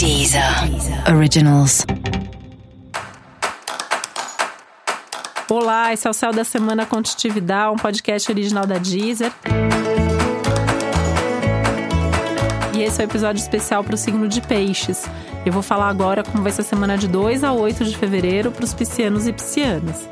Deezer Originals. Olá, esse é o Céu da Semana Contitividade, um podcast original da Deezer. E esse é o um episódio especial para o signo de Peixes. Eu vou falar agora como vai ser a semana de 2 a 8 de fevereiro para os piscianos e piscianas.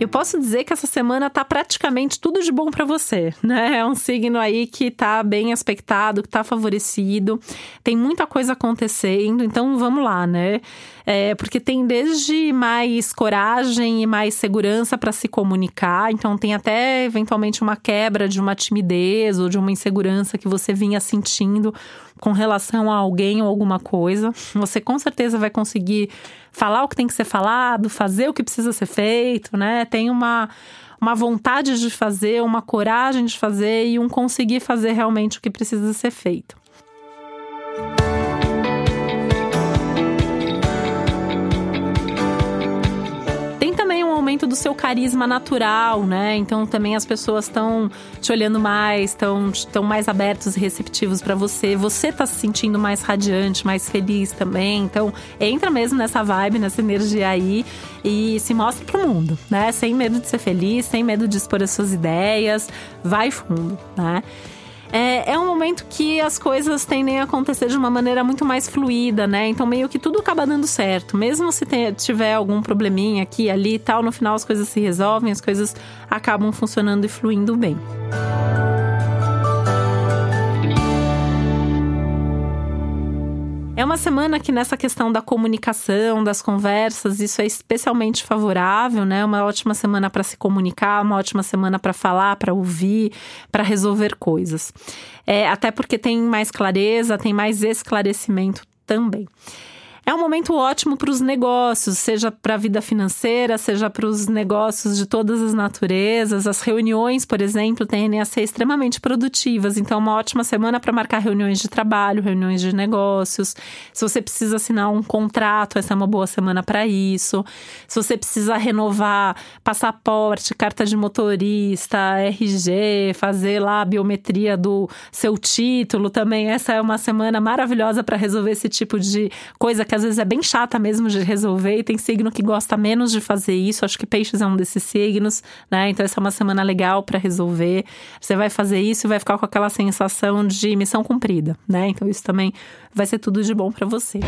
Eu posso dizer que essa semana tá praticamente tudo de bom para você, né? É um signo aí que tá bem aspectado, que tá favorecido, tem muita coisa acontecendo, então vamos lá, né? É, porque tem desde mais coragem e mais segurança para se comunicar, então tem até eventualmente uma quebra de uma timidez ou de uma insegurança que você vinha sentindo com relação a alguém ou alguma coisa. Você com certeza vai conseguir falar o que tem que ser falado, fazer o que precisa ser feito, né? Tem uma uma vontade de fazer, uma coragem de fazer e um conseguir fazer realmente o que precisa ser feito. Do seu carisma natural, né? Então também as pessoas estão te olhando mais, estão mais abertos e receptivos para você. Você tá se sentindo mais radiante, mais feliz também. Então entra mesmo nessa vibe, nessa energia aí e se mostra pro mundo, né? Sem medo de ser feliz, sem medo de expor as suas ideias, vai fundo, né? é, é momento que as coisas tendem a acontecer de uma maneira muito mais fluida, né? Então, meio que tudo acaba dando certo. Mesmo se tiver algum probleminha aqui, ali e tal, no final as coisas se resolvem, as coisas acabam funcionando e fluindo bem. É uma semana que nessa questão da comunicação, das conversas, isso é especialmente favorável, né? Uma ótima semana para se comunicar, uma ótima semana para falar, para ouvir, para resolver coisas. É, até porque tem mais clareza, tem mais esclarecimento também. É um momento ótimo para os negócios, seja para a vida financeira, seja para os negócios de todas as naturezas. As reuniões, por exemplo, tendem a ser extremamente produtivas. Então, é uma ótima semana para marcar reuniões de trabalho, reuniões de negócios. Se você precisa assinar um contrato, essa é uma boa semana para isso. Se você precisa renovar passaporte, carta de motorista, RG, fazer lá a biometria do seu título, também essa é uma semana maravilhosa para resolver esse tipo de coisa que às vezes é bem chata mesmo de resolver e tem signo que gosta menos de fazer isso. Acho que peixes é um desses signos, né? Então essa é uma semana legal para resolver. Você vai fazer isso e vai ficar com aquela sensação de missão cumprida, né? Então isso também vai ser tudo de bom para você.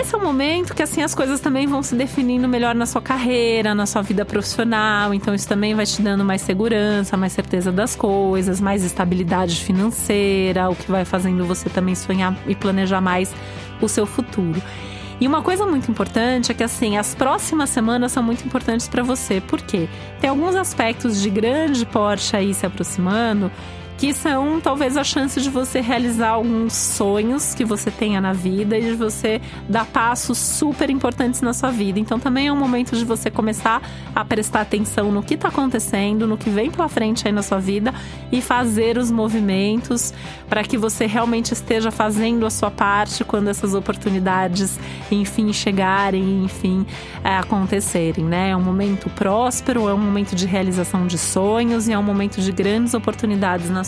Esse é o momento que assim as coisas também vão se definindo melhor na sua carreira, na sua vida profissional. Então isso também vai te dando mais segurança, mais certeza das coisas, mais estabilidade financeira, o que vai fazendo você também sonhar e planejar mais o seu futuro. E uma coisa muito importante é que assim, as próximas semanas são muito importantes para você. Por quê? Tem alguns aspectos de grande porte aí se aproximando que são talvez a chance de você realizar alguns sonhos que você tenha na vida e de você dar passos super importantes na sua vida. Então também é um momento de você começar a prestar atenção no que está acontecendo, no que vem pela frente aí na sua vida e fazer os movimentos para que você realmente esteja fazendo a sua parte quando essas oportunidades, enfim, chegarem, enfim, é, acontecerem, né? É um momento próspero, é um momento de realização de sonhos e é um momento de grandes oportunidades na